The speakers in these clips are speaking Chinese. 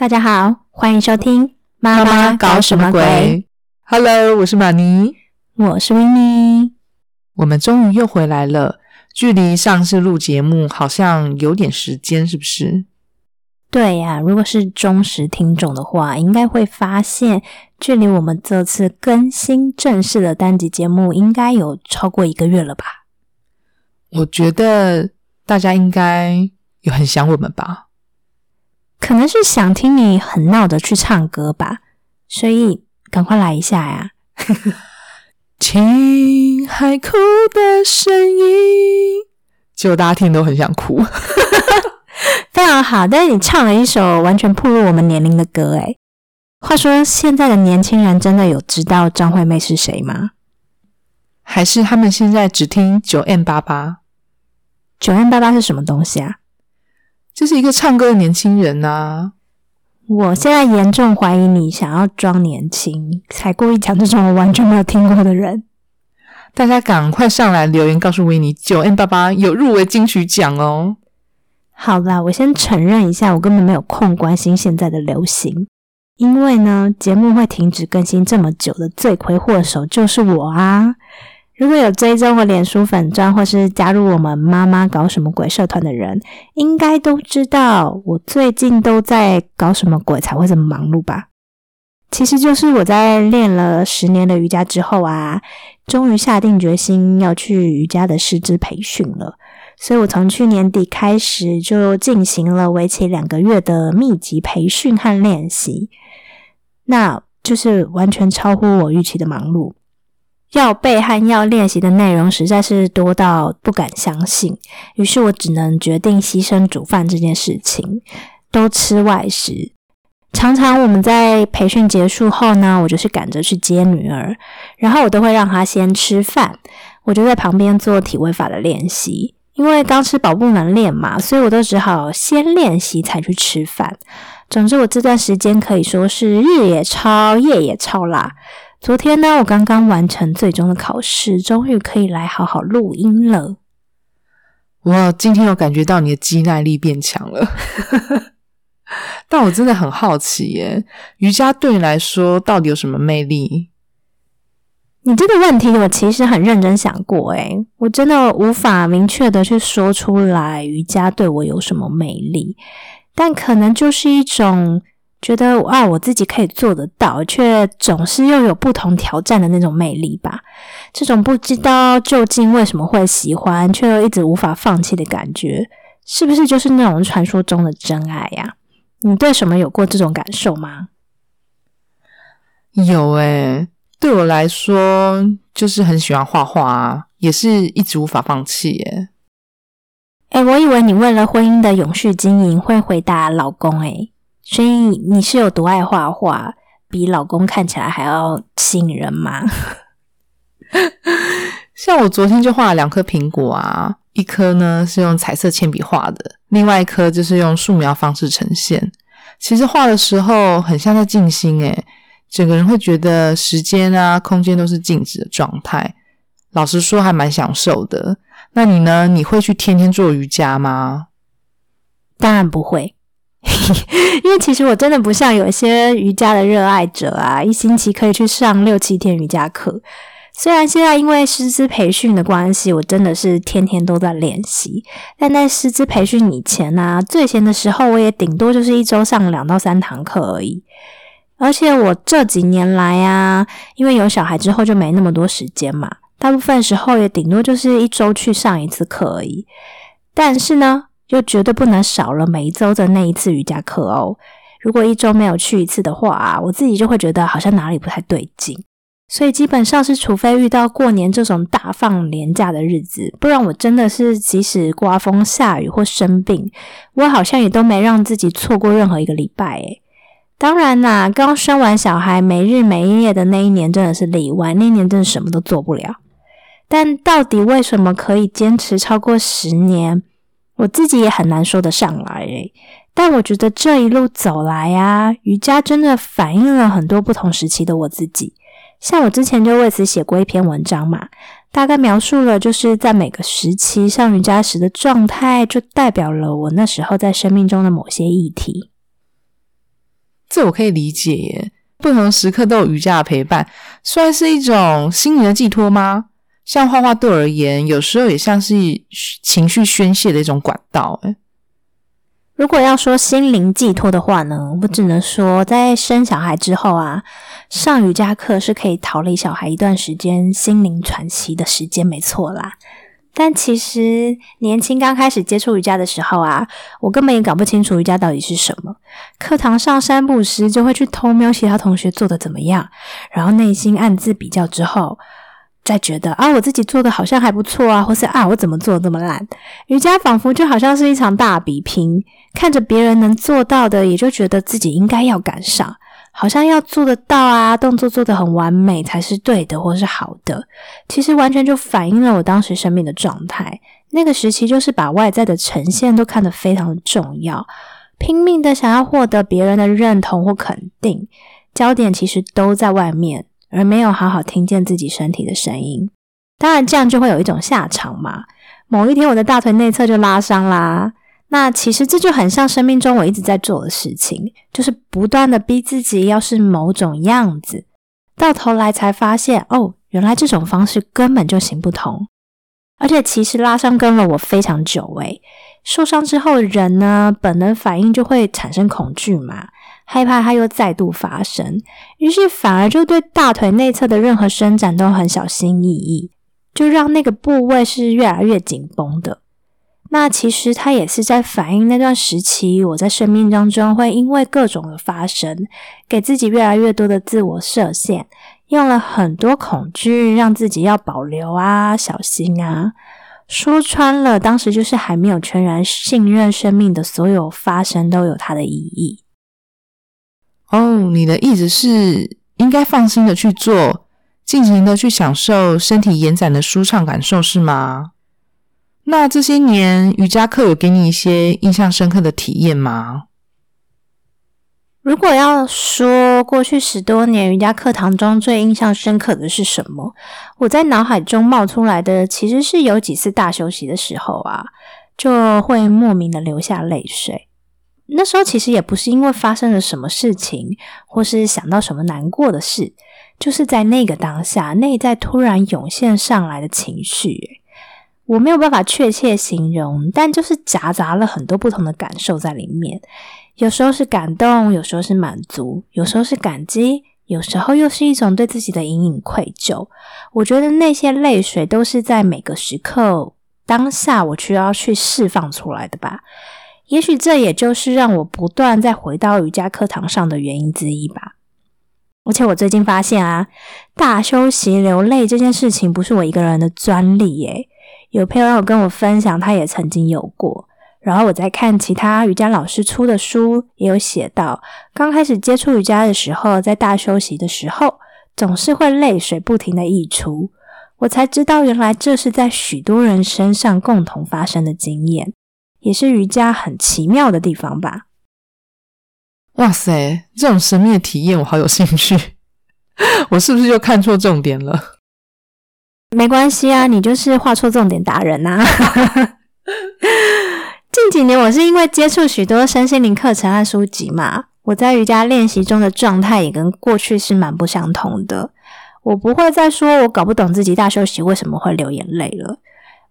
大家好，欢迎收听《妈妈搞什么鬼》。？Hello，我是玛尼，我是维尼。我们终于又回来了。距离上次录节目好像有点时间，是不是？对呀、如果是忠实听众的话，应该会发现，距离我们这次更新正式的单集节目，应该有超过一个月了吧？我觉得大家应该有很想我们吧。可能是想听你很闹的去唱歌吧，所以赶快来一下呀！听海哭的声音，结果大家听都很想哭。非常好，但是你唱了一首完全暴露我们年龄的歌，诶。话说，现在的年轻人真的有知道张惠妹是谁吗？还是他们现在只听九 M 八八？九 M 八八是什么东西啊？这是一个唱歌的年轻人呐、我现在严重怀疑你想要装年轻，才故意讲这种我完全没有听过的人。大家赶快上来留言告诉维尼，九 N 八八有入围金曲奖哦。好啦，我先承认一下，我根本没有空关心现在的流行，因为呢，节目会停止更新这么久的罪魁祸首就是我啊！如果有追踪我脸书粉砖或是加入我们妈妈搞什么鬼社团的人，应该都知道我最近都在搞什么鬼才会这么忙碌吧？其实就是我在练了十年的瑜伽之后啊，终于下定决心要去瑜伽的师资培训了。所以我从去年底开始就进行了为期两个月的密集培训和练习，那就是完全超乎我预期的忙碌。要背和要练习的内容实在是多到不敢相信，于是我只能决定牺牲煮饭这件事情，都吃外食。常常我们在培训结束后呢，我就是赶着去接女儿，然后我都会让她先吃饭，我就在旁边做体位法的练习。因为刚吃饱不能练嘛，所以我都只好先练习才去吃饭。总之，我这段时间可以说是日也超，夜也超啦。昨天呢，我刚刚完成最终的考试，终于可以来好好录音了。我今天有感觉到你的肌耐力变强了，但我真的很好奇耶，瑜伽对你来说到底有什么魅力？你这个问题，我其实很认真想过，诶，我真的无法明确的去说出来瑜伽对我有什么魅力，但可能就是一种觉得啊，我自己可以做得到，却总是又有不同挑战的那种魅力吧。这种不知道究竟为什么会喜欢，却又一直无法放弃的感觉，是不是就是那种传说中的真爱呀、你对什么有过这种感受吗？有诶，对我来说就是很喜欢画画啊，也是一直无法放弃耶。哎，我以为你为了婚姻的永续经营会回答老公哎，所以你是有多爱画画，比老公看起来还要吸引人吗？像我昨天就画了两颗苹果啊，一颗呢是用彩色铅笔画的，另外一颗就是用素描方式呈现。其实画的时候很像在静心诶，整个人会觉得时间啊、空间都是静止的状态。老实说，还蛮享受的。那你呢？你会去天天做瑜伽吗？当然不会，因为其实我真的不像有一些瑜伽的热爱者啊，一星期可以去上六七天瑜伽课。虽然现在因为师资培训的关系，我真的是天天都在练习，但在师资培训以前呢、最闲的时候我也顶多就是一周上两到三堂课而已。而且我这几年来啊，因为有小孩之后就没那么多时间嘛，大部分时候也顶多就是一周去上一次课而已。但是呢，就绝对不能少了每一周的那一次瑜伽课哦。如果一周没有去一次的话，我自己就会觉得好像哪里不太对劲。所以基本上是，除非遇到过年这种大放年假的日子，不然我真的是即使刮风下雨或生病，我好像也都没让自己错过任何一个礼拜。诶，当然啦，刚生完小孩没日没夜的那一年真的是例外，那一年真的什么都做不了。但到底为什么可以坚持超过十年，我自己也很难说得上来。但我觉得这一路走来啊，瑜伽真的反映了很多不同时期的我自己。像我之前就为此写过一篇文章嘛，大概描述了就是在每个时期上瑜伽时的状态，就代表了我那时候在生命中的某些议题。这我可以理解耶，不同时刻都有瑜伽的陪伴，算是一种心灵的寄托吗？像画画对我而言，有时候也像是情绪宣泄的一种管道。如果要说心灵寄托的话呢，我只能说，在生小孩之后啊，上瑜伽课是可以逃离小孩一段时间心灵喘息的时间，没错啦。但其实年轻刚开始接触瑜伽的时候啊，我根本也搞不清楚瑜伽到底是什么。课堂上三不时就会去偷瞄其他同学做的怎么样，然后内心暗自比较之后。在觉得啊，我自己做的好像还不错啊，或是啊，我怎么做的这么烂？瑜伽仿佛就好像是一场大比拼，看着别人能做到的，也就觉得自己应该要赶上，好像要做得到啊，动作做得很完美才是对的，或是好的。其实完全就反映了我当时生命的状态。那个时期就是把外在的呈现都看得非常的重要，拼命的想要获得别人的认同或肯定，焦点其实都在外面。而没有好好听见自己身体的声音，当然这样就会有一种下场嘛。某一天我的大腿内侧就拉伤啦，那其实这就很像生命中我一直在做的事情，就是不断的逼自己要是某种样子，到头来才发现哦，原来这种方式根本就行不通。而且其实拉伤跟了我非常久诶，受伤之后人呢本能反应就会产生恐惧嘛。害怕它又再度发生，于是反而就对大腿内侧的任何伸展都很小心翼翼，就让那个部位是越来越紧绷的。那其实它也是在反映那段时期我在生命当中会因为各种的发生，给自己越来越多的自我设限，用了很多恐惧让自己要保留啊、小心啊。说穿了，当时就是还没有全然信任生命的所有发生都有它的意义。哦，你的意思是应该放心的去做，尽情的去享受身体延展的舒畅感受，是吗？那这些年瑜伽课有给你一些印象深刻的体验吗？如果要说过去十多年瑜伽课堂中最印象深刻的是什么，我在脑海中冒出来的其实是有几次大休息的时候啊，就会莫名的流下泪水。那时候其实也不是因为发生了什么事情，或是想到什么难过的事，就是在那个当下，内在突然涌现上来的情绪，我没有办法确切形容，但就是夹杂了很多不同的感受在里面。有时候是感动，有时候是满足，有时候是感激，有时候又是一种对自己的隐隐愧疚。我觉得那些泪水都是在每个时刻当下，我需要去释放出来的吧。也许这也就是让我不断再回到瑜伽课堂上的原因之一吧。而且我最近发现啊，大休息流泪这件事情不是我一个人的专利耶。有朋友跟我分享，他也曾经有过。然后我在看其他瑜伽老师出的书，也有写到，刚开始接触瑜伽的时候，在大休息的时候，总是会泪水不停的溢出。我才知道，原来这是在许多人身上共同发生的经验。也是瑜伽很奇妙的地方吧？哇塞，这种神秘的体验我好有兴趣。我是不是又看错重点了？没关系啊，你就是画错重点达人呐。近几年我是因为接触许多身心灵课程和书籍嘛，我在瑜伽练习中的状态也跟过去是蛮不相同的。我不会再说我搞不懂自己大休息为什么会流眼泪了。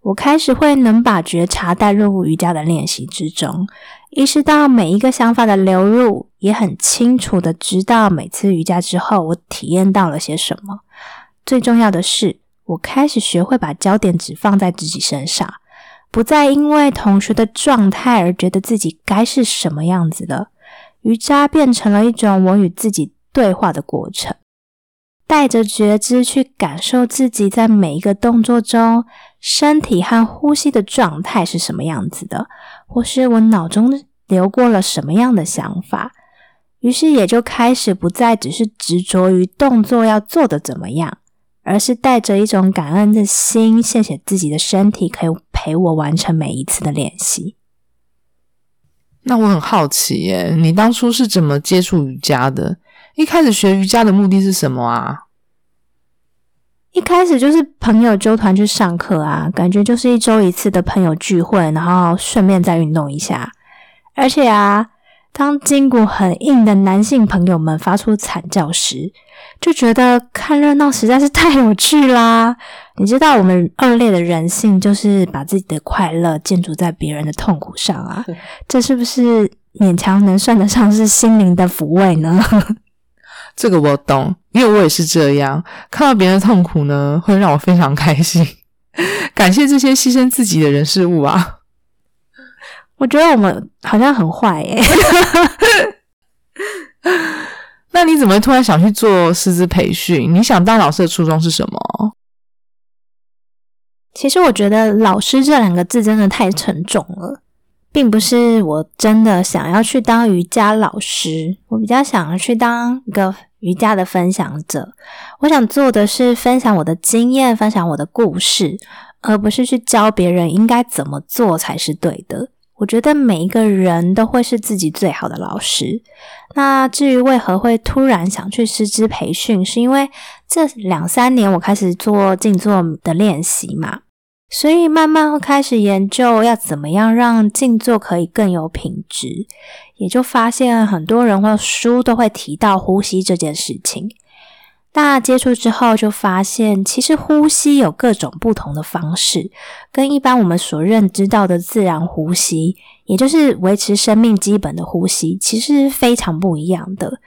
我开始会能把觉察带入瑜伽的练习之中，意识到每一个想法的流入，也很清楚的知道每次瑜伽之后我体验到了些什么。最重要的是，我开始学会把焦点只放在自己身上，不再因为同学的状态而觉得自己该是什么样子的。瑜伽变成了一种我与自己对话的过程。带着觉知去感受自己在每一个动作中，身体和呼吸的状态是什么样子的，或是我脑中流过了什么样的想法。于是也就开始不再只是执着于动作要做的怎么样，而是带着一种感恩的心，谢谢自己的身体可以陪我完成每一次的练习。那我很好奇耶，你当初是怎么接触瑜伽的？一开始学瑜伽的目的是什么啊？一开始就是朋友揪团去上课啊，感觉就是一周一次的朋友聚会，然后顺便再运动一下。而且啊，当筋骨很硬的男性朋友们发出惨叫时，就觉得看热闹实在是太有趣啦。你知道我们恶劣的人性就是把自己的快乐建筑在别人的痛苦上啊，这是不是勉强能算得上是心灵的抚慰呢？这个我懂，因为我也是这样，看到别人的痛苦呢，会让我非常开心。感谢这些牺牲自己的人事物啊！我觉得我们好像很坏耶。那你怎么突然想去做师资培训？你想当老师的初衷是什么？其实我觉得“老师”这两个字真的太沉重了。并不是我真的想要去当瑜伽老师，我比较想要去当一个瑜伽的分享者。我想做的是分享我的经验，分享我的故事，而不是去教别人应该怎么做才是对的。我觉得每一个人都会是自己最好的老师。那至于为何会突然想去师资培训，是因为这两三年我开始做静坐的练习嘛。所以慢慢会开始研究要怎么样让静坐可以更有品质，也就发现很多人或书都会提到呼吸这件事情。大接触之后就发现，其实呼吸有各种不同的方式，跟一般我们所认知到的自然呼吸，也就是维持生命基本的呼吸，其实非常不一样的。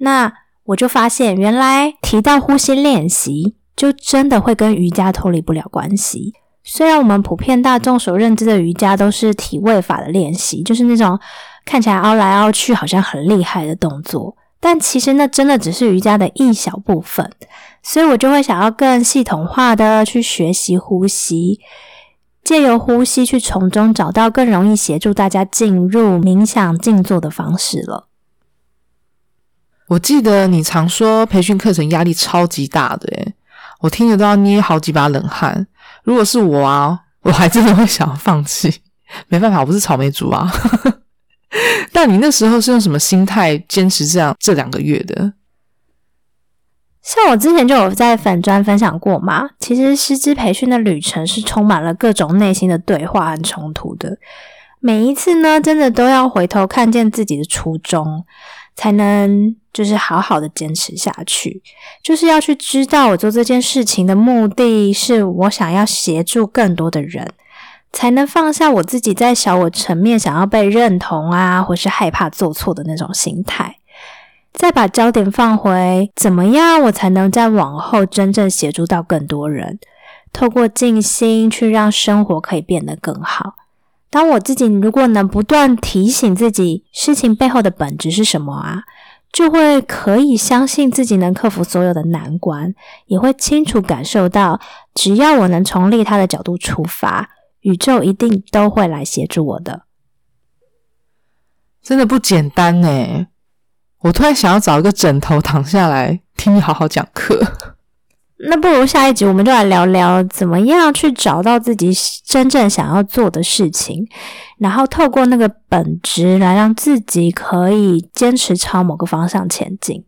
那我就发现，原来提到呼吸练习。就真的会跟瑜伽脱离不了关系。虽然我们普遍大众所认知的瑜伽都是体位法的练习，就是那种看起来凹来凹去好像很厉害的动作，但其实那真的只是瑜伽的一小部分。所以我就会想要更系统化的去学习呼吸，借由呼吸去从中找到更容易协助大家进入冥想静坐的方式了。我记得你常说培训课程压力超级大的，诶我听着都要捏好几把冷汗。如果是我啊，我还真的会想要放弃。没办法，我不是草莓族啊。但你那时候是用什么心态坚持这样这两个月的？像我之前就有在粉专分享过嘛。其实师资培训的旅程是充满了各种内心的对话和冲突的。每一次呢，真的都要回头看见自己的初衷。才能就是好好的坚持下去，就是要去知道我做这件事情的目的是我想要协助更多的人，才能放下我自己在小我层面想要被认同啊，或是害怕做错的那种心态，再把焦点放回怎么样我才能在往后真正协助到更多人，透过静心去让生活可以变得更好。当我自己如果能不断提醒自己事情背后的本质是什么啊，就会可以相信自己能克服所有的难关，也会清楚感受到，只要我能从利他的角度出发，宇宙一定都会来协助我的。真的不简单呢！我突然想要找一个枕头躺下来听你好好讲课。那不如下一集我们就来聊聊怎么样去找到自己真正想要做的事情，然后透过那个本质来让自己可以坚持朝某个方向前进。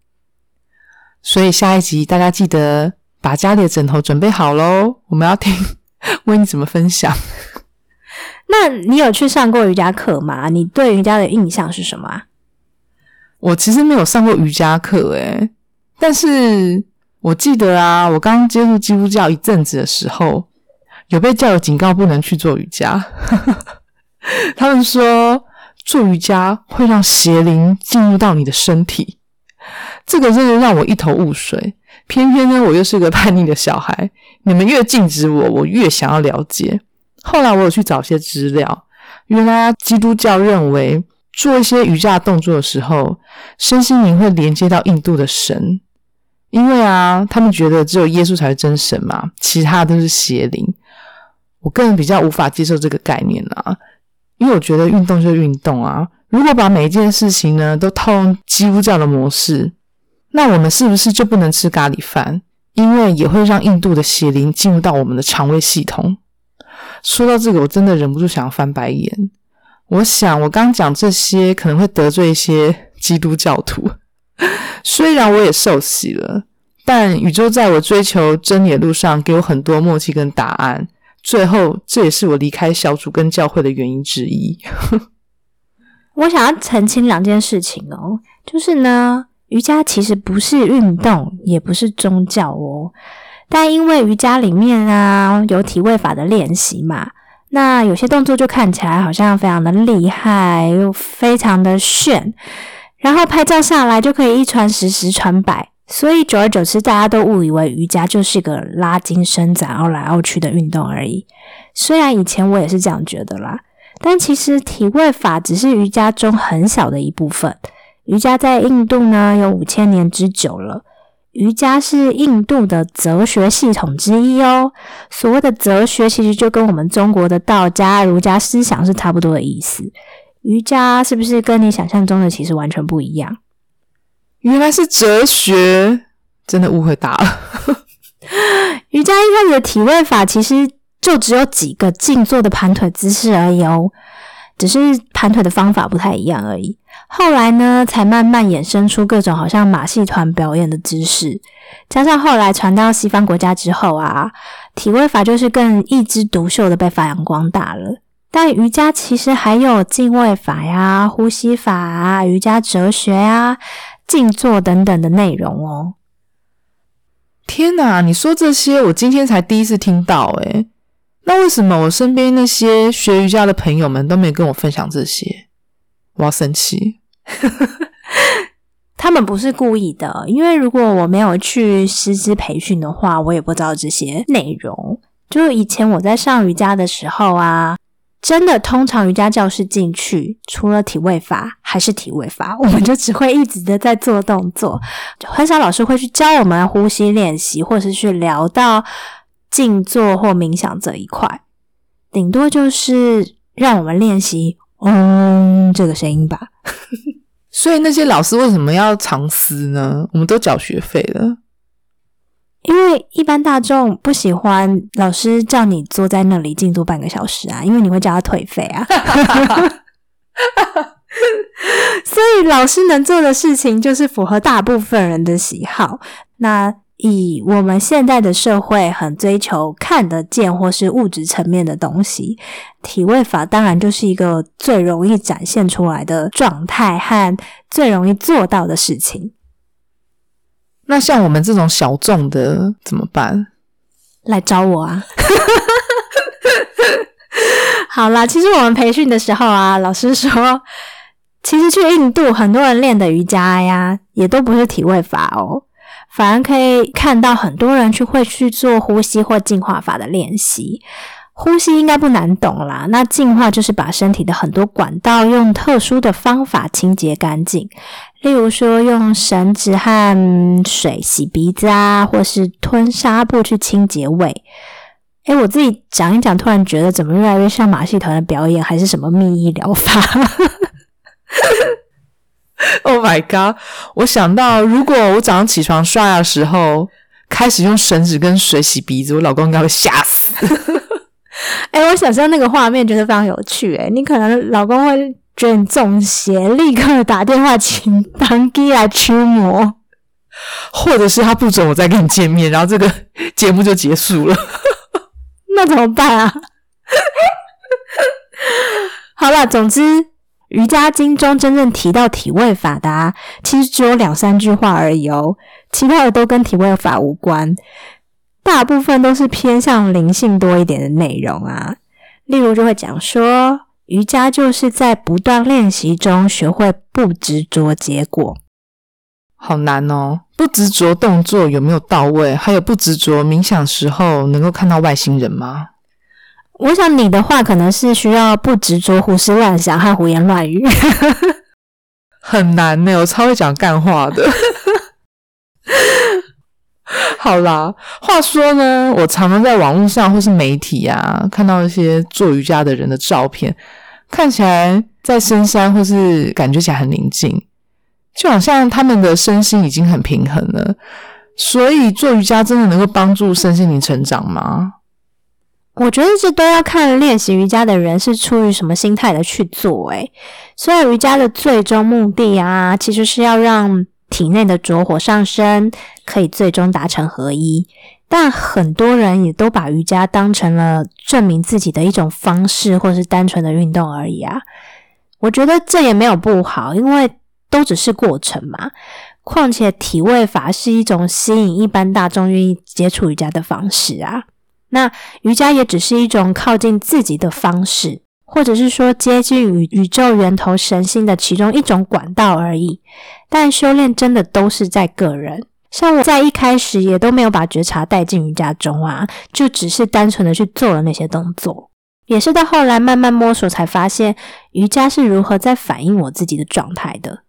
所以下一集大家记得把家里的枕头准备好喽，我们要听问你怎么分享。那你有去上过瑜伽课吗？你对瑜伽的印象是什么？我其实没有上过瑜伽课，诶，但是。我记得啊，我刚接触基督教一阵子的时候，有被教友警告不能去做瑜伽。他们说做瑜伽会让邪灵进入到你的身体，这个真的让我一头雾水。偏偏呢，我又是个叛逆的小孩，你们越禁止我，我越想要了解。后来我有去找些资料，原来基督教认为做一些瑜伽动作的时候，身心灵会连接到印度的神。因为啊，他们觉得只有耶稣才是真神嘛，其他都是邪灵。我个人比较无法接受这个概念啊，因为我觉得运动就是运动啊，如果把每一件事情呢都套用基督教的模式，那我们是不是就不能吃咖喱饭？因为也会让印度的邪灵进入到我们的肠胃系统。说到这个，我真的忍不住想要翻白眼。我想，我刚讲这些可能会得罪一些基督教徒。虽然我也受洗了，但宇宙在我追求真理的路上给我很多默契跟答案。最后，这也是我离开小组跟教会的原因之一。我想要澄清两件事情哦，就是呢，瑜伽其实不是运动，也不是宗教哦。但因为瑜伽里面啊有体位法的练习嘛，那有些动作就看起来好像非常的厉害，又非常的炫，然后拍照下来就可以一传十，十传百，所以久而久之，大家都误以为瑜伽就是个拉筋伸展、凹来凹去的运动而已。虽然以前我也是这样觉得啦。但其实体位法只是瑜伽中很小的一部分。瑜伽在印度呢有五千年之久了。瑜伽是印度的哲学系统之一哦。所谓的哲学，其实就跟我们中国的道家、儒家思想是差不多的意思。瑜伽是不是跟你想象中的其实完全不一样？原来是哲学，真的误会大了。瑜伽一开始的体位法其实。就只有几个静坐的盘腿姿势而已哦，只是盘腿的方法不太一样而已。后来呢，才慢慢衍生出各种好像马戏团表演的姿势，加上后来传到西方国家之后啊，体位法就是更一枝独秀的被发扬光大了。但瑜伽其实还有静位法呀、呼吸法啊、瑜伽哲学啊、静坐等等的内容哦。天哪，你说这些，我今天才第一次听到诶那为什么我身边那些学瑜伽的朋友们都没跟我分享这些？我要生气！他们不是故意的，因为如果我没有去师资培训的话，我也不知道这些内容。就以前我在上瑜伽的时候啊，真的通常瑜伽教室进去，除了体位法还是体位法，我们就只会一直的在做动作，很少老师会去教我们呼吸练习，或是去聊到。静坐或冥想这一块，顶多就是让我们练习“嗡”这个声音吧。所以那些老师为什么要藏私呢？我们都缴学费了，因为一般大众不喜欢老师叫你坐在那里静坐半个小时啊，因为你会叫他退费啊。所以老师能做的事情就是符合大部分人的喜好。那。以我们现在的社会很追求看得见或是物质层面的东西，体位法当然就是一个最容易展现出来的状态和最容易做到的事情。那像我们这种小众的怎么办？来找我啊！好啦，其实我们培训的时候啊，老师说，其实去印度很多人练的瑜伽呀，也都不是体位法哦。反而可以看到很多人去会去做呼吸或净化法的练习。呼吸应该不难懂啦，那净化就是把身体的很多管道用特殊的方法清洁干净，例如说用绳子和水洗鼻子啊，或是吞纱布去清洁胃。诶我自己讲一讲，突然觉得怎么越来越像马戏团的表演，还是什么秘医疗法？Oh my god！我想到，如果我早上起床刷牙的时候开始用绳子跟水洗鼻子，我老公应该会吓死。哎，我想象那个画面觉得非常有趣。哎，你可能老公会觉得你中邪，立刻打电话请当机来驱魔，或者是他不准我再跟你见面，然后这个节目就结束了。那怎么办啊？好了，总之。瑜伽经中真正提到体位法的，其实只有两三句话而已哦，其他的都跟体位法无关，大部分都是偏向灵性多一点的内容啊。例如就会讲说，瑜伽就是在不断练习中学会不执着结果，好难哦。不执着动作有没有到位？还有不执着冥想时候能够看到外星人吗？我想你的话可能是需要不执着胡思乱想和胡言乱语，很难呢。我超会讲干话的。好啦，话说呢，我常常在网络上或是媒体啊看到一些做瑜伽的人的照片，看起来在深山或是感觉起来很宁静，就好像他们的身心已经很平衡了。所以做瑜伽真的能够帮助身心灵成长吗？我觉得这都要看练习瑜伽的人是出于什么心态的去做。诶，虽然瑜伽的最终目的啊，其实是要让体内的浊火上升，可以最终达成合一，但很多人也都把瑜伽当成了证明自己的一种方式，或是单纯的运动而已啊。我觉得这也没有不好，因为都只是过程嘛。况且体位法是一种吸引一般大众愿意接触瑜伽的方式啊。那瑜伽也只是一种靠近自己的方式，或者是说接近宇宇宙源头神性的其中一种管道而已。但修炼真的都是在个人，像我在一开始也都没有把觉察带进瑜伽中啊，就只是单纯的去做了那些动作。也是到后来慢慢摸索才发现，瑜伽是如何在反映我自己的状态的。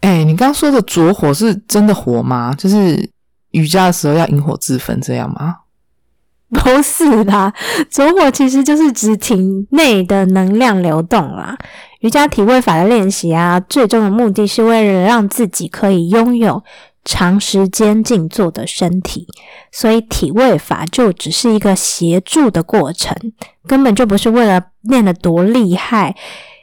哎，你刚刚说的着火是真的火吗？就是瑜伽的时候要引火自焚这样吗？不是啦，走火其实就是指体内的能量流动啦。瑜伽体位法的练习啊，最终的目的是为了让自己可以拥有长时间静坐的身体，所以体位法就只是一个协助的过程，根本就不是为了练得多厉害，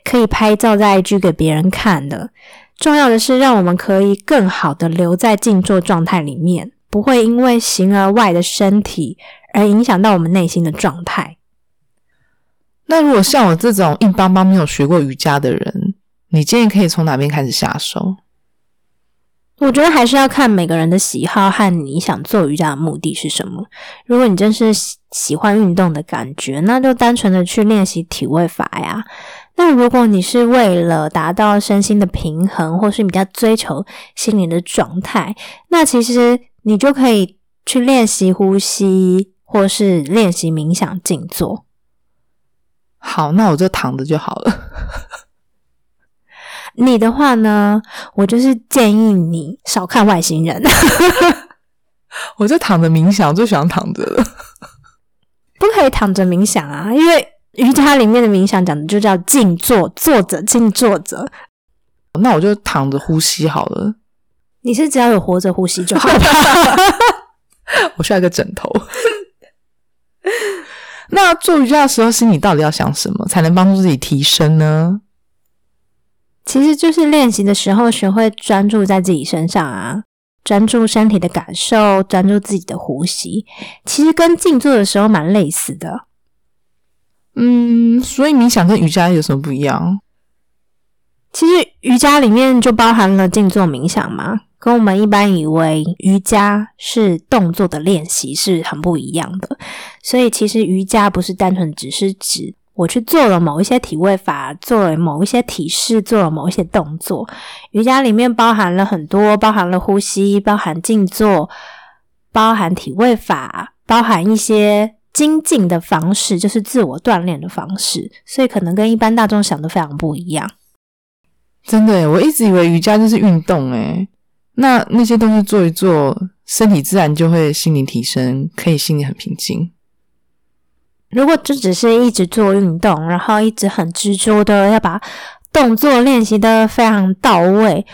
可以拍照在 IG 给别人看的。重要的是，让我们可以更好的留在静坐状态里面，不会因为形而外的身体而影响到我们内心的状态。那如果像我这种硬邦邦没有学过瑜伽的人，你建议可以从哪边开始下手？我觉得还是要看每个人的喜好和你想做瑜伽的目的是什么。如果你真是喜欢运动的感觉，那就单纯的去练习体位法呀。那如果你是为了达到身心的平衡，或是比较追求心灵的状态，那其实你就可以去练习呼吸，或是练习冥想静坐。好，那我就躺着就好了。你的话呢？我就是建议你少看外星人。我就躺着冥想，最喜欢躺着了。不可以躺着冥想啊，因为。瑜伽里面的冥想讲的就叫静坐，坐着静坐着。那我就躺着呼吸好了。你是只要有活着呼吸就好了。我需要一个枕头。那做瑜伽的时候，心里到底要想什么，才能帮助自己提升呢？其实就是练习的时候，学会专注在自己身上啊，专注身体的感受，专注自己的呼吸。其实跟静坐的时候蛮类似的。嗯，所以冥想跟瑜伽有什么不一样？其实瑜伽里面就包含了静坐冥想嘛，跟我们一般以为瑜伽是动作的练习是很不一样的。所以其实瑜伽不是单纯只是指我去做了某一些体位法，做了某一些体式，做了某一些动作。瑜伽里面包含了很多，包含了呼吸，包含静坐，包含体位法，包含一些。精进的方式就是自我锻炼的方式，所以可能跟一般大众想的非常不一样。真的，我一直以为瑜伽就是运动，诶那那些东西做一做，身体自然就会心灵提升，可以心里很平静。如果就只是一直做运动，然后一直很执着的要把动作练习的非常到位。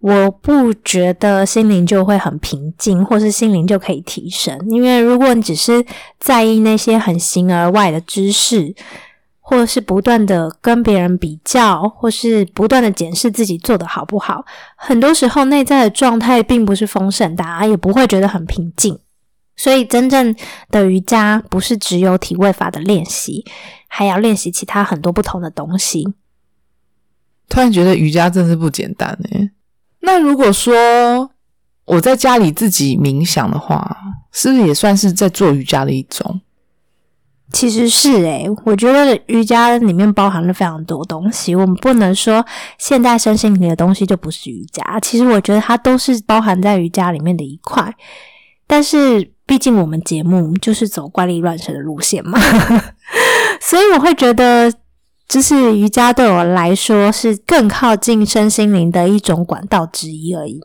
我不觉得心灵就会很平静，或是心灵就可以提升。因为如果你只是在意那些很形而外的知识，或是不断的跟别人比较，或是不断的检视自己做的好不好，很多时候内在的状态并不是丰盛，大家也不会觉得很平静。所以，真正的瑜伽不是只有体位法的练习，还要练习其他很多不同的东西。突然觉得瑜伽真是不简单诶那如果说我在家里自己冥想的话，是不是也算是在做瑜伽的一种？其实是诶，我觉得瑜伽里面包含了非常多东西，我们不能说现代身心灵的东西就不是瑜伽。其实我觉得它都是包含在瑜伽里面的一块。但是毕竟我们节目就是走怪力乱神的路线嘛，所以我会觉得。就是瑜伽对我来说是更靠近身心灵的一种管道之一而已。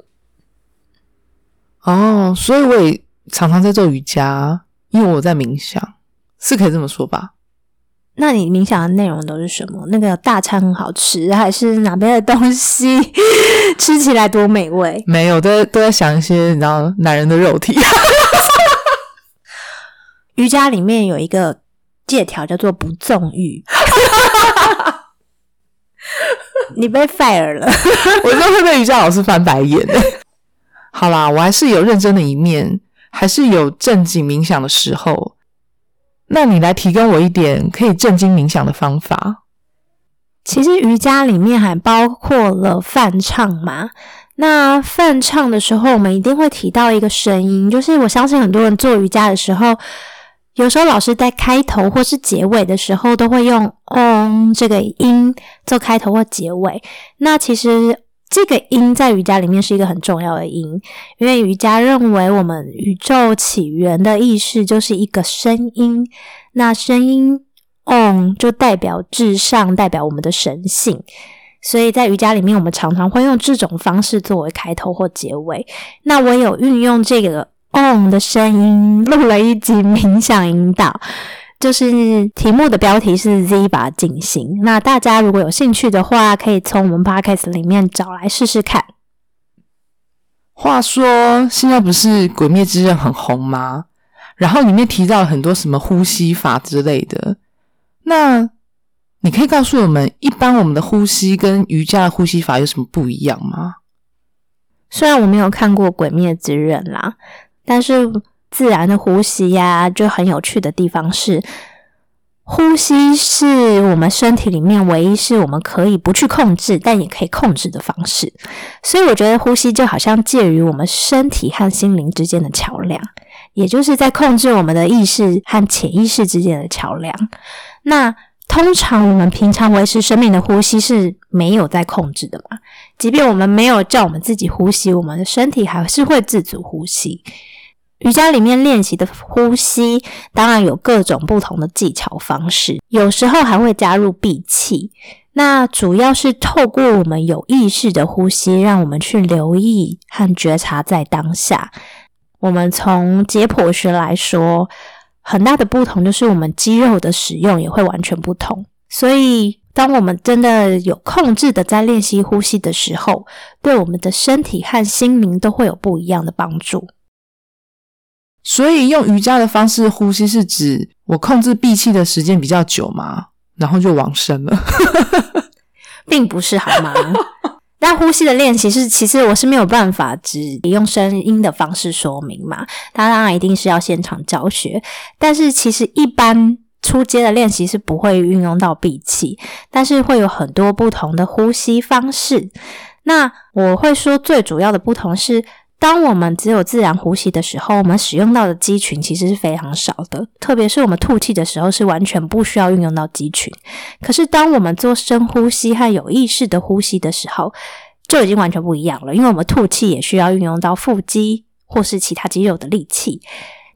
哦，所以我也常常在做瑜伽，因为我在冥想，是可以这么说吧？那你冥想的内容都是什么？那个大餐很好吃，还是哪边的东西 吃起来多美味？没有，都在都在想一些你知道男人的肉体。瑜伽里面有一个借条叫做不纵欲，你被 fire 了。我都会被瑜伽老师翻白眼。好啦，我还是有认真的一面，还是有正经冥想的时候。那你来提供我一点可以正经冥想的方法。其实瑜伽里面还包括了泛唱嘛。那泛唱的时候，我们一定会提到一个声音，就是我相信很多人做瑜伽的时候，有时候老师在开头或是结尾的时候，都会用“嗡”这个音做开头或结尾。那其实。这个音在瑜伽里面是一个很重要的音，因为瑜伽认为我们宇宙起源的意识就是一个声音，那声音 on 就代表至上，代表我们的神性，所以在瑜伽里面，我们常常会用这种方式作为开头或结尾。那我有运用这个 on 的声音录了一集冥想引导。就是题目的标题是 Z 把进行，那大家如果有兴趣的话，可以从我们 Podcast 里面找来试试看。话说，现在不是《鬼灭之刃》很红吗？然后里面提到很多什么呼吸法之类的，那你可以告诉我们，一般我们的呼吸跟瑜伽的呼吸法有什么不一样吗？虽然我没有看过《鬼灭之刃》啦，但是。自然的呼吸呀，就很有趣的地方是，呼吸是我们身体里面唯一是我们可以不去控制，但也可以控制的方式。所以我觉得呼吸就好像介于我们身体和心灵之间的桥梁，也就是在控制我们的意识和潜意识之间的桥梁。那通常我们平常维持生命的呼吸是没有在控制的嘛？即便我们没有叫我们自己呼吸，我们的身体还是会自主呼吸。瑜伽里面练习的呼吸，当然有各种不同的技巧方式，有时候还会加入闭气。那主要是透过我们有意识的呼吸，让我们去留意和觉察在当下。我们从解剖学来说，很大的不同就是我们肌肉的使用也会完全不同。所以，当我们真的有控制的在练习呼吸的时候，对我们的身体和心灵都会有不一样的帮助。所以用瑜伽的方式呼吸，是指我控制闭气的时间比较久嘛，然后就往生了，并不是好吗？但呼吸的练习是，其实我是没有办法只用声音的方式说明嘛，当然一定是要现场教学。但是其实一般初阶的练习是不会运用到闭气，但是会有很多不同的呼吸方式。那我会说最主要的不同是。当我们只有自然呼吸的时候，我们使用到的肌群其实是非常少的，特别是我们吐气的时候是完全不需要运用到肌群。可是当我们做深呼吸和有意识的呼吸的时候，就已经完全不一样了，因为我们吐气也需要运用到腹肌或是其他肌肉的力气。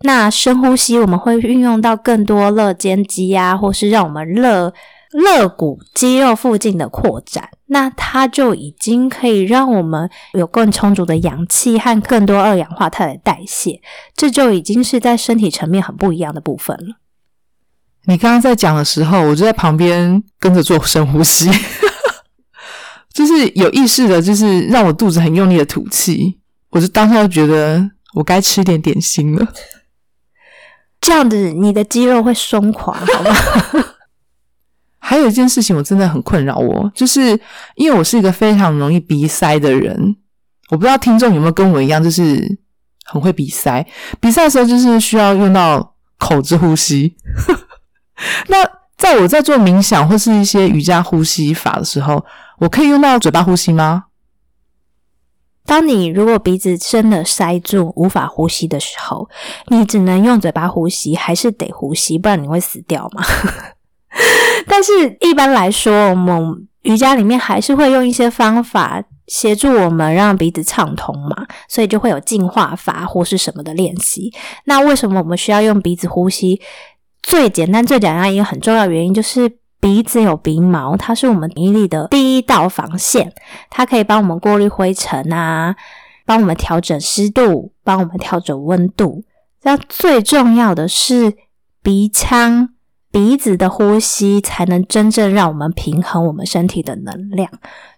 那深呼吸我们会运用到更多肋间肌啊，或是让我们肋肋骨肌肉附近的扩展。那它就已经可以让我们有更充足的氧气和更多二氧化碳的代谢，这就已经是在身体层面很不一样的部分了。你刚刚在讲的时候，我就在旁边跟着做深呼吸，就是有意识的，就是让我肚子很用力的吐气，我就当下就觉得我该吃点点心了。这样子，你的肌肉会松垮，好吗？还有一件事情，我真的很困扰我，就是因为我是一个非常容易鼻塞的人。我不知道听众有没有跟我一样，就是很会鼻塞。鼻塞的时候，就是需要用到口之呼吸。那在我在做冥想或是一些瑜伽呼吸法的时候，我可以用到嘴巴呼吸吗？当你如果鼻子真的塞住无法呼吸的时候，你只能用嘴巴呼吸，还是得呼吸，不然你会死掉吗？但是，一般来说，我们瑜伽里面还是会用一些方法协助我们让鼻子畅通嘛，所以就会有净化法或是什么的练习。那为什么我们需要用鼻子呼吸？最简单、最简单一个很重要原因就是鼻子有鼻毛，它是我们鼻力的第一道防线，它可以帮我们过滤灰尘啊，帮我们调整湿度，帮我们调整温度。那最重要的是鼻腔。鼻子的呼吸才能真正让我们平衡我们身体的能量。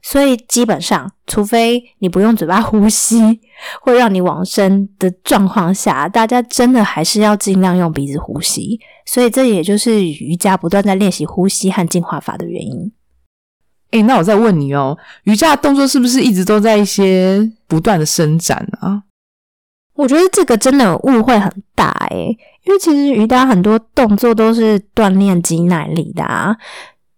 所以基本上，除非你不用嘴巴呼吸，会让你往生的状况下，大家真的还是要尽量用鼻子呼吸。所以这也就是瑜伽不断在练习呼吸和净化法的原因。诶，那我再问你哦，瑜伽的动作是不是一直都在一些不断的伸展啊？我觉得这个真的误会很大诶，因为其实瑜伽很多动作都是锻炼肌耐力的啊。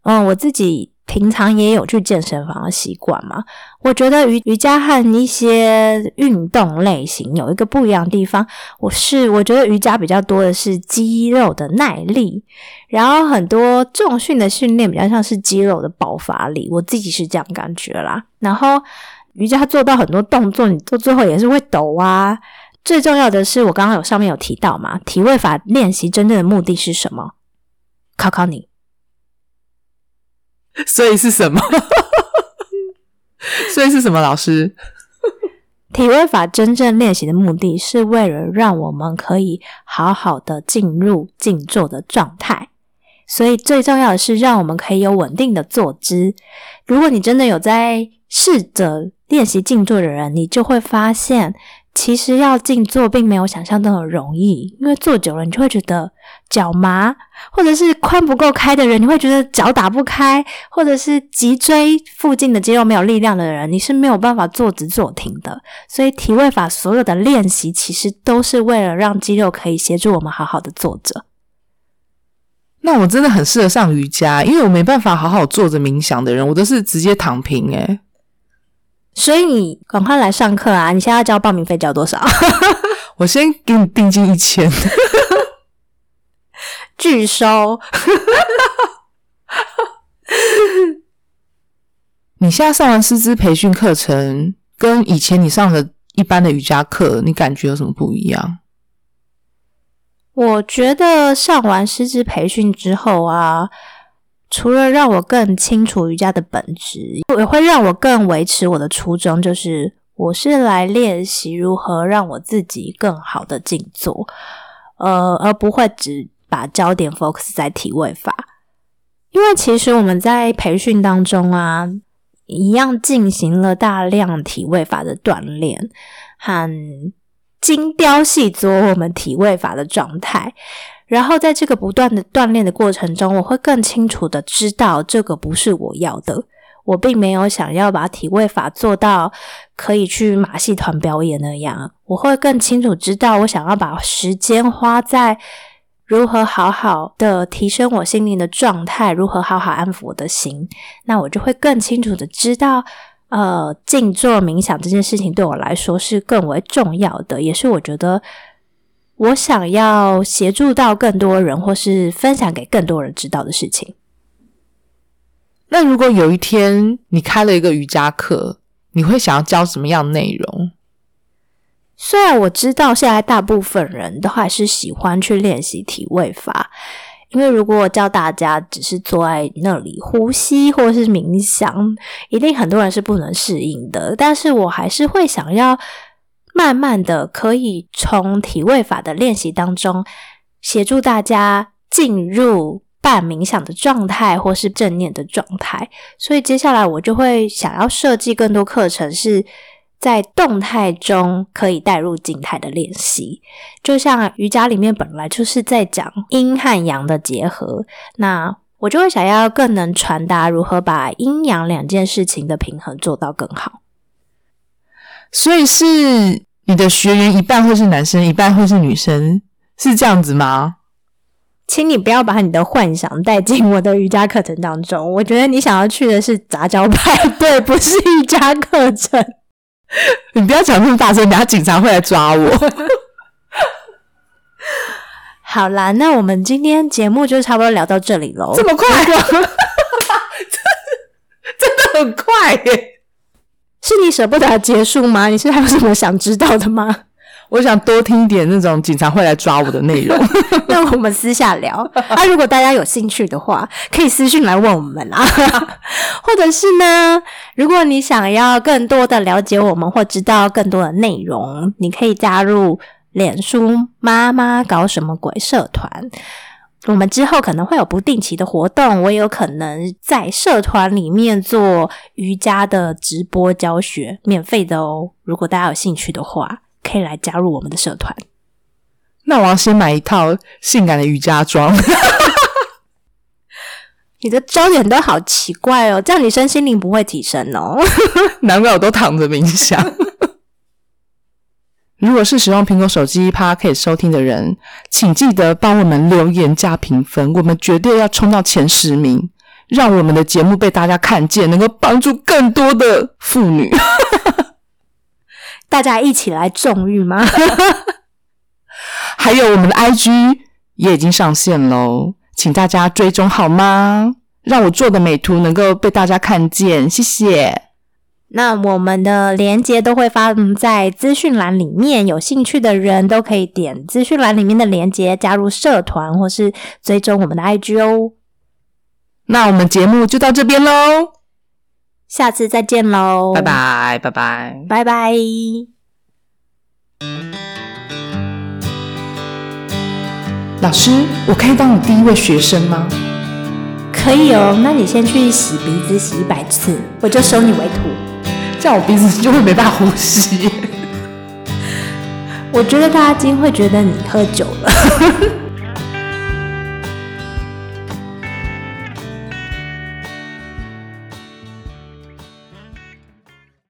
嗯，我自己平常也有去健身房的习惯嘛。我觉得瑜瑜伽和一些运动类型有一个不一样的地方，我是我觉得瑜伽比较多的是肌肉的耐力，然后很多重训的训练比较像是肌肉的爆发力，我自己是这样感觉啦。然后瑜伽做到很多动作，你做最后也是会抖啊。最重要的是，我刚刚有上面有提到嘛，体位法练习真正的目的是什么？考考你，所以是什么？所以是什么？老师，体位法真正练习的目的是为了让我们可以好好的进入静坐的状态，所以最重要的是让我们可以有稳定的坐姿。如果你真的有在试着练习静坐的人，你就会发现。其实要静坐并没有想象中的容易，因为坐久了你就会觉得脚麻，或者是髋不够开的人，你会觉得脚打不开，或者是脊椎附近的肌肉没有力量的人，你是没有办法坐直坐停的。所以体位法所有的练习其实都是为了让肌肉可以协助我们好好的坐着。那我真的很适合上瑜伽，因为我没办法好好坐着冥想的人，我都是直接躺平诶所以你赶快来上课啊！你现在要交报名费交多少？我先给你定金一千，拒收。你现在上完师资培训课程，跟以前你上的一般的瑜伽课，你感觉有什么不一样？我觉得上完师资培训之后啊。除了让我更清楚瑜伽的本质，也会让我更维持我的初衷，就是我是来练习如何让我自己更好的静坐，呃，而不会只把焦点 focus 在体位法。因为其实我们在培训当中啊，一样进行了大量体位法的锻炼和精雕细琢我们体位法的状态。然后在这个不断的锻炼的过程中，我会更清楚的知道这个不是我要的。我并没有想要把体位法做到可以去马戏团表演那样。我会更清楚知道，我想要把时间花在如何好好的提升我心灵的状态，如何好好安抚我的心。那我就会更清楚的知道，呃，静坐冥想这件事情对我来说是更为重要的，也是我觉得。我想要协助到更多人，或是分享给更多人知道的事情。那如果有一天你开了一个瑜伽课，你会想要教什么样内容？虽然我知道现在大部分人都还是喜欢去练习体位法，因为如果我教大家只是坐在那里呼吸或是冥想，一定很多人是不能适应的。但是我还是会想要。慢慢的，可以从体位法的练习当中，协助大家进入半冥想的状态，或是正念的状态。所以接下来我就会想要设计更多课程，是在动态中可以带入静态的练习。就像瑜伽里面本来就是在讲阴和阳的结合，那我就会想要更能传达如何把阴阳两件事情的平衡做到更好。所以是。你的学员一半会是男生，一半会是女生，是这样子吗？请你不要把你的幻想带进我的瑜伽课程当中。我觉得你想要去的是杂交派 对，不是瑜伽课程。你不要讲那么大声，等下警察会来抓我。好啦，那我们今天节目就差不多聊到这里喽。这么快？真的很快耶！是你舍不得结束吗？你是还有什么想知道的吗？我想多听一点那种警察会来抓我的内容。那我们私下聊 啊。如果大家有兴趣的话，可以私信来问我们啊。或者是呢，如果你想要更多的了解我们或知道更多的内容，你可以加入脸书妈妈搞什么鬼社团。我们之后可能会有不定期的活动，我也有可能在社团里面做瑜伽的直播教学，免费的哦。如果大家有兴趣的话，可以来加入我们的社团。那我要先买一套性感的瑜伽装。你的焦点都好奇怪哦，这样你身心灵不会提升哦。难怪我都躺着冥想。如果是使用苹果手机 p 可以收听的人，请记得帮我们留言加评分，我们绝对要冲到前十名，让我们的节目被大家看见，能够帮助更多的妇女。大家一起来纵欲吗？还有我们的 IG 也已经上线喽，请大家追踪好吗？让我做的美图能够被大家看见，谢谢。那我们的链接都会发在资讯栏里面，有兴趣的人都可以点资讯栏里面的链接加入社团，或是追踪我们的 IG 哦。那我们节目就到这边喽，下次再见喽，拜拜，拜拜，拜拜。老师，我可以当你第一位学生吗？可以哦，那你先去洗鼻子洗一百次，我就收你为徒。这样我鼻子就会没办法呼吸。我觉得大家今天会觉得你喝酒了。